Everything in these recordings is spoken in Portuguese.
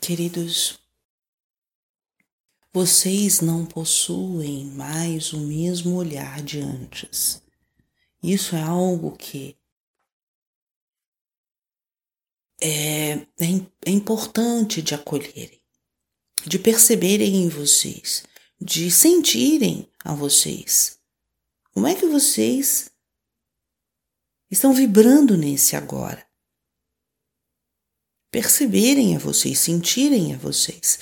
Queridos, vocês não possuem mais o mesmo olhar de antes. Isso é algo que é, é, é importante de acolherem, de perceberem em vocês, de sentirem a vocês. Como é que vocês estão vibrando nesse agora? Perceberem a vocês, sentirem a vocês,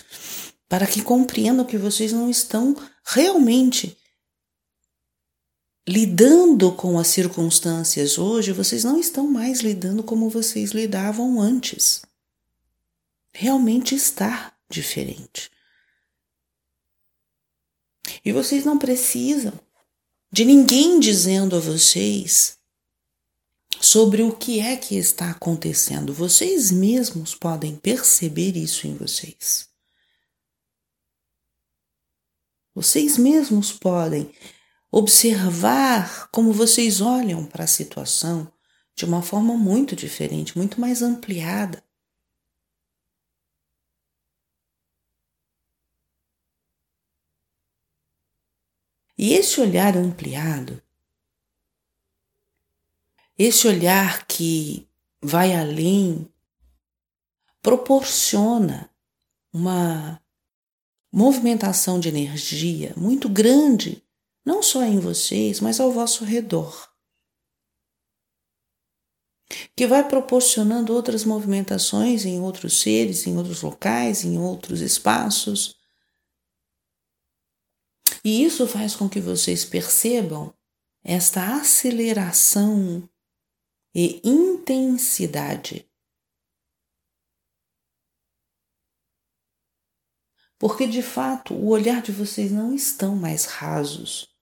para que compreendam que vocês não estão realmente lidando com as circunstâncias hoje, vocês não estão mais lidando como vocês lidavam antes. Realmente está diferente. E vocês não precisam de ninguém dizendo a vocês sobre o que é que está acontecendo. Vocês mesmos podem perceber isso em vocês. Vocês mesmos podem observar como vocês olham para a situação de uma forma muito diferente, muito mais ampliada. E esse olhar ampliado, esse olhar que vai além, proporciona uma movimentação de energia muito grande não só em vocês, mas ao vosso redor. Que vai proporcionando outras movimentações em outros seres, em outros locais, em outros espaços. E isso faz com que vocês percebam esta aceleração e intensidade. Porque de fato o olhar de vocês não estão mais rasos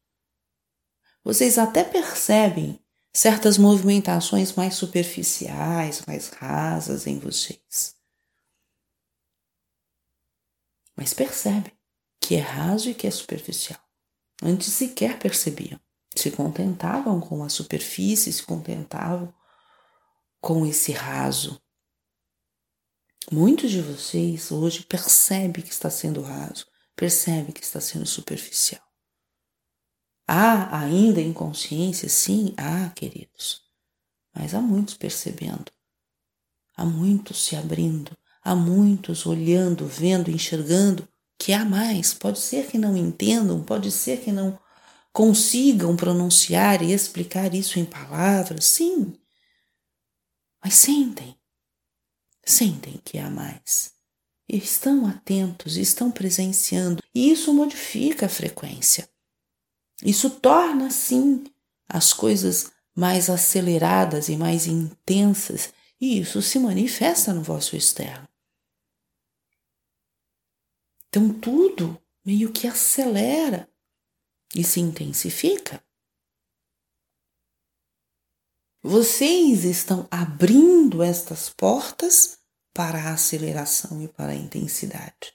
vocês até percebem certas movimentações mais superficiais, mais rasas em vocês. Mas percebem que é raso e que é superficial. Antes sequer percebiam. Se contentavam com a superfície, se contentavam com esse raso. Muitos de vocês hoje percebem que está sendo raso, percebem que está sendo superficial. Há ainda inconsciência? Sim, há, queridos. Mas há muitos percebendo, há muitos se abrindo, há muitos olhando, vendo, enxergando que há mais. Pode ser que não entendam, pode ser que não consigam pronunciar e explicar isso em palavras, sim. Mas sentem, sentem que há mais. Estão atentos, estão presenciando, e isso modifica a frequência. Isso torna, sim, as coisas mais aceleradas e mais intensas, e isso se manifesta no vosso externo. Então, tudo meio que acelera e se intensifica. Vocês estão abrindo estas portas para a aceleração e para a intensidade.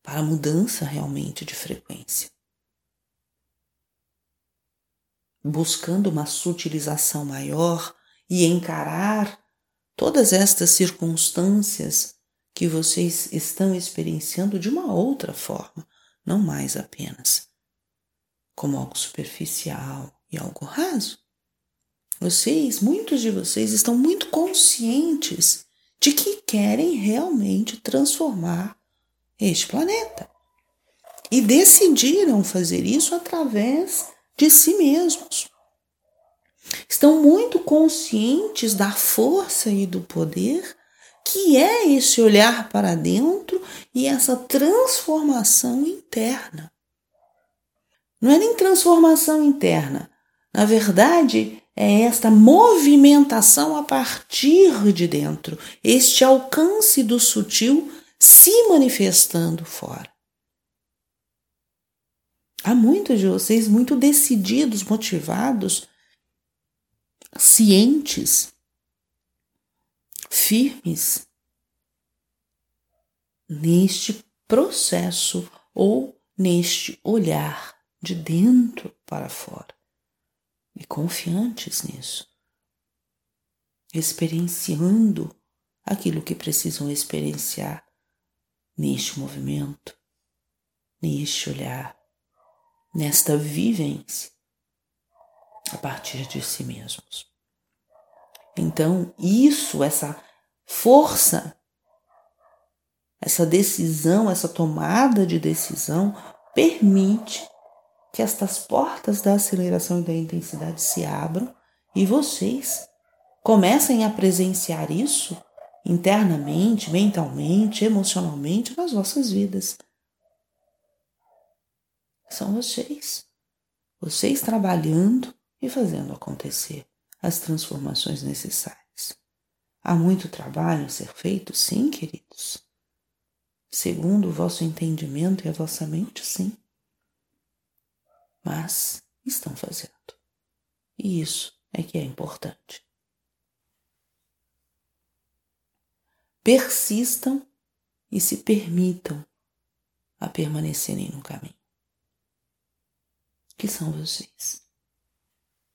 para a mudança realmente de frequência. Buscando uma sutilização maior e encarar todas estas circunstâncias que vocês estão experienciando de uma outra forma, não mais apenas como algo superficial e algo raso. Vocês, muitos de vocês, estão muito conscientes de que querem realmente transformar este planeta. E decidiram fazer isso através de si mesmos. Estão muito conscientes da força e do poder que é esse olhar para dentro e essa transformação interna. Não é nem transformação interna, na verdade, é esta movimentação a partir de dentro, este alcance do sutil se manifestando fora. Há muitos de vocês muito decididos, motivados, cientes, firmes neste processo ou neste olhar de dentro para fora e confiantes nisso. experienciando aquilo que precisam experienciar neste movimento, neste olhar, nesta vivência a partir de si mesmos. Então, isso, essa força, essa decisão, essa tomada de decisão permite que estas portas da aceleração e da intensidade se abram e vocês comecem a presenciar isso internamente, mentalmente, emocionalmente nas vossas vidas. São vocês. Vocês trabalhando e fazendo acontecer as transformações necessárias. Há muito trabalho a ser feito, sim, queridos. Segundo o vosso entendimento e a vossa mente, sim. Mas estão fazendo. E isso é que é importante. persistam e se permitam a permanecerem no caminho. Que são vocês.